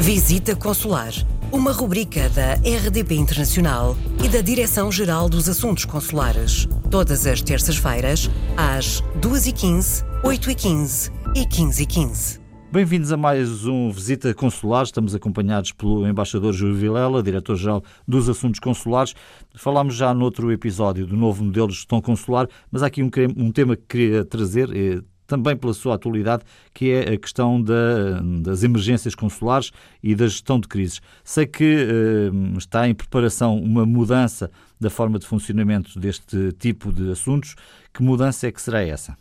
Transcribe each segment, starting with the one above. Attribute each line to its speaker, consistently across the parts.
Speaker 1: Visita Consular, uma rubrica da RDP Internacional e da Direção-Geral dos Assuntos Consulares. Todas as terças-feiras, às 2h15, 8h15 e 15h15.
Speaker 2: Bem-vindos a mais um Visita Consular. Estamos acompanhados pelo embaixador Júlio Vilela, diretor-geral dos Assuntos Consulares. Falámos já noutro episódio do novo modelo de gestão consular, mas há aqui um, um tema que queria trazer, eh, também pela sua atualidade, que é a questão da, das emergências consulares e da gestão de crises. Sei que eh, está em preparação uma mudança da forma de funcionamento deste tipo de assuntos. Que mudança é que será essa?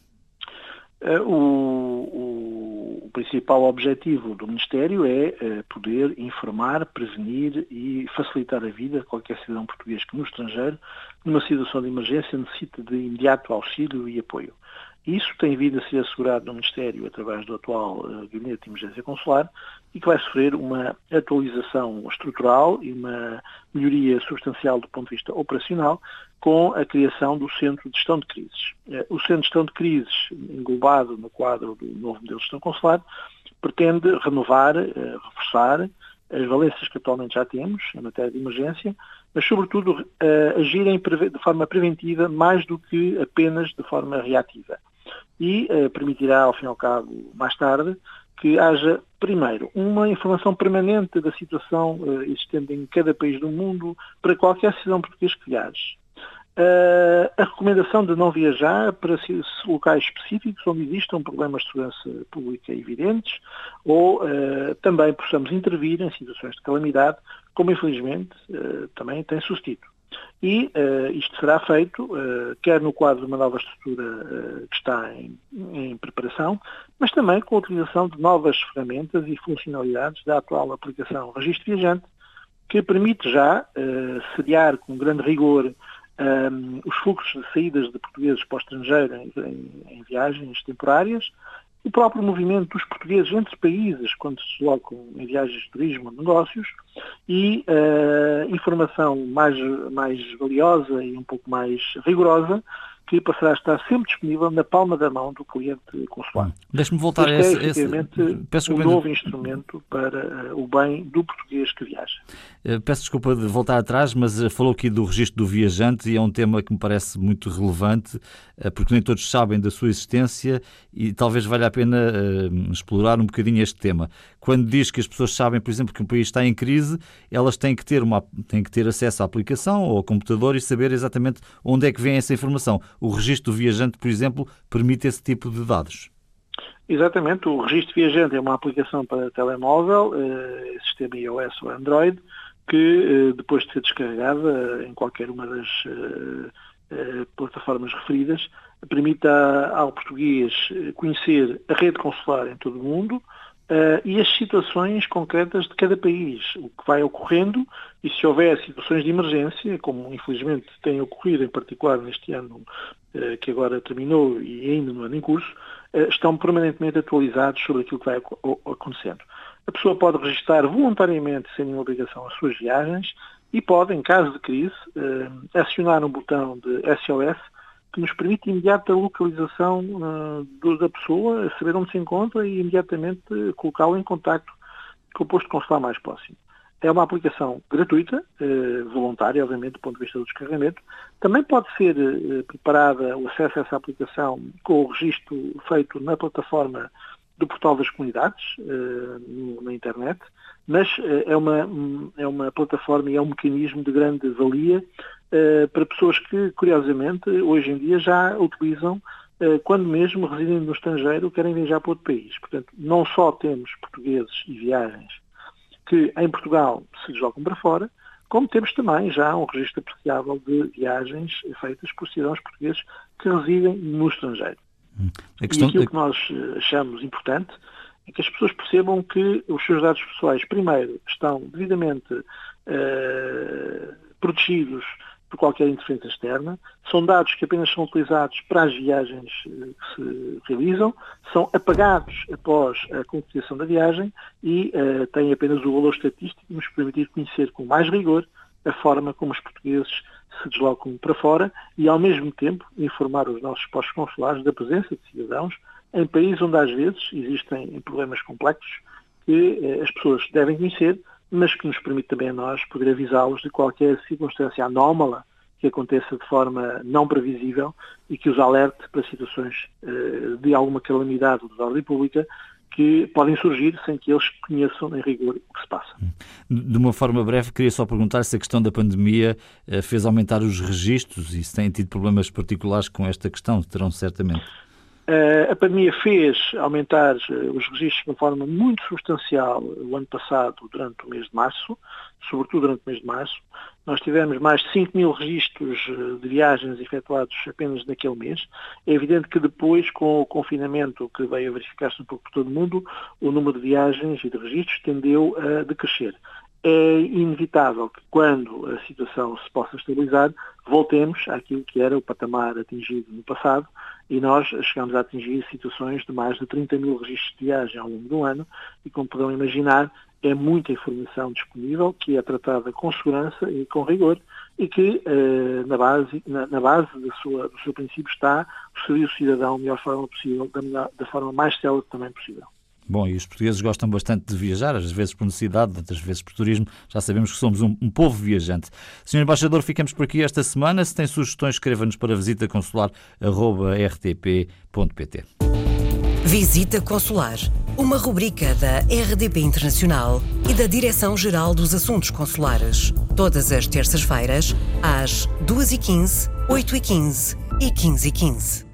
Speaker 3: Eh, o, o, principal objetivo do Ministério é uh, poder informar, prevenir e facilitar a vida de qualquer cidadão português que no estrangeiro, numa situação de emergência, necessite de imediato auxílio e apoio. Isso tem vindo a ser assegurado no Ministério através do atual uh, Gabinete de Emergência Consular e que vai sofrer uma atualização estrutural e uma melhoria substancial do ponto de vista operacional com a criação do Centro de Gestão de Crises. Uh, o Centro de Gestão de Crises, englobado no quadro do novo modelo de gestão consular, pretende renovar, uh, reforçar as valências que atualmente já temos em matéria de emergência, mas sobretudo agirem de forma preventiva mais do que apenas de forma reativa e eh, permitirá, ao fim e ao cabo, mais tarde, que haja, primeiro, uma informação permanente da situação eh, existente em cada país do mundo para qualquer cidadão português que viaje. Uh, a recomendação de não viajar para locais específicos onde existam problemas de segurança pública evidentes ou uh, também possamos intervir em situações de calamidade, como infelizmente uh, também tem sucedido. E uh, isto será feito, uh, quer no quadro de uma nova estrutura uh, que está em, em, preparação, mas também com a utilização de novas ferramentas e funcionalidades da atual aplicação Registro Viajante, que permite já sediar com grande rigor um, os fluxos de saídas de portugueses para o estrangeiro em, em, em viagens temporárias, o próprio movimento dos portugueses entre países quando se deslocam em viagens de turismo negócios e uh, informação mais, mais valiosa e um pouco mais rigorosa que passará a estar sempre disponível na palma da mão do cliente consular. Hum.
Speaker 2: Deixe-me voltar
Speaker 3: este
Speaker 2: a
Speaker 3: esse... É, Peço um novo instrumento para uh, o bem do português que viaja.
Speaker 2: Uh, peço desculpa de voltar atrás, mas uh, falou aqui do registro do viajante e é um tema que me parece muito relevante, porque nem todos sabem da sua existência e talvez valha a pena explorar um bocadinho este tema. Quando diz que as pessoas sabem, por exemplo, que um país está em crise, elas têm que ter, uma, têm que ter acesso à aplicação ou ao computador e saber exatamente onde é que vem essa informação o registro do viajante, por exemplo, permite esse tipo de dados.
Speaker 3: Exatamente, o registro viajante é uma aplicação para telemóvel, eh, sistema iOS ou Android, que eh, depois de ser descarregada em qualquer uma das eh, eh plataformas referidas, permite ao português eh, conhecer a rede consular em todo o mundo, Uh, e as situações concretas de cada país, o que vai ocorrendo e se houver situações de emergência, como infelizmente tem ocorrido em particular neste ano uh, que agora terminou e ainda no ano em curso, uh, estão permanentemente atualizados sobre aquilo que vai acontecendo. A pessoa pode registrar voluntariamente, sem nenhuma obrigação, as suas viagens e pode, em caso de crise, acionar um botão de SOS que nos permite imediata localização uh, da pessoa, saber onde se encontra e imediatamente colocá-lo em contacto com o posto consular mais próximo. É uma aplicação gratuita, uh, voluntária, obviamente, do ponto de vista do descarregamento. Também pode ser uh, preparada o acesso a essa aplicação com o registro feito na plataforma do Portal das Comunidades, na internet, mas é uma, é uma plataforma e é um mecanismo de grande valia uh, para pessoas que, curiosamente, hoje em dia já utilizam quando mesmo residem no estrangeiro querem viajar para outro país. Portanto, não só temos portugueses e viagens que em Portugal se deslocam para fora, como temos também já um registro apreciável de viagens feitas por cidadãos portugueses que residem no estrangeiro. Hum. Questão... E aquilo que nós eh, achamos importante é que as pessoas percebam que os seus dados pessoais, primeiro, estão devidamente uh, protegidos por qualquer interferência externa, são dados que apenas são utilizados para as viagens eh, que se realizam, são apagados após a concretização da viagem e uh, têm apenas o valor estatístico que nos permitir conhecer com mais rigor a forma como os portugueses se deslocam para fora e, ao mesmo tempo, informar os nossos postos consulares da presença de cidadãos em países onde, às vezes, existem problemas complexos que eh, as pessoas devem conhecer, mas que nos permite também a nós poder avisá-los de qualquer circunstância anómala que aconteça de forma não previsível e que os alerte para situações uh, de alguma calamidade de ordem pública que podem surgir sem que eles conheçam em rigor o que se passa.
Speaker 2: De uma forma breve, queria só perguntar se a questão da pandemia uh, fez aumentar os registros e se têm tido problemas particulares com esta questão, terão certamente.
Speaker 3: Uh, a pandemia fez aumentar os registros de uma forma muito substancial o ano passado, durante o mês de março, sobretudo durante o mês de março. Nós tivemos mais de 5 mil registros eh, de viagens efetuados apenas naquele mês. É evidente que depois, com o confinamento que veio a verificar-se um pouco por todo o mundo, o número de viagens e de registros tendeu a decrescer. É inevitável que quando a situação se possa estabilizar, voltemos àquilo que era o patamar atingido no passado e nós chegamos a atingir situações de mais de 30 mil registros de viagem ao longo do ano e, como poderão imaginar, é muita informação disponível que é tratada com segurança e com rigor e que eh, na, base, na, na base sua, do seu princípio está o serviço cidadão da melhor forma possível, da, melhor, da forma mais célere também possível.
Speaker 2: Bom, e os portugueses gostam bastante de viajar, às vezes por necessidade, outras vezes por turismo. Já sabemos que somos um, um povo viajante. Senhor Embaixador, ficamos por aqui esta semana. Se tem sugestões, escreva-nos para visita consular.rtp.pt.
Speaker 1: Visita Consular, uma rubrica da RDP Internacional e da Direção-Geral dos Assuntos Consulares. Todas as terças-feiras, às 2h15, 8h15 e 15h15.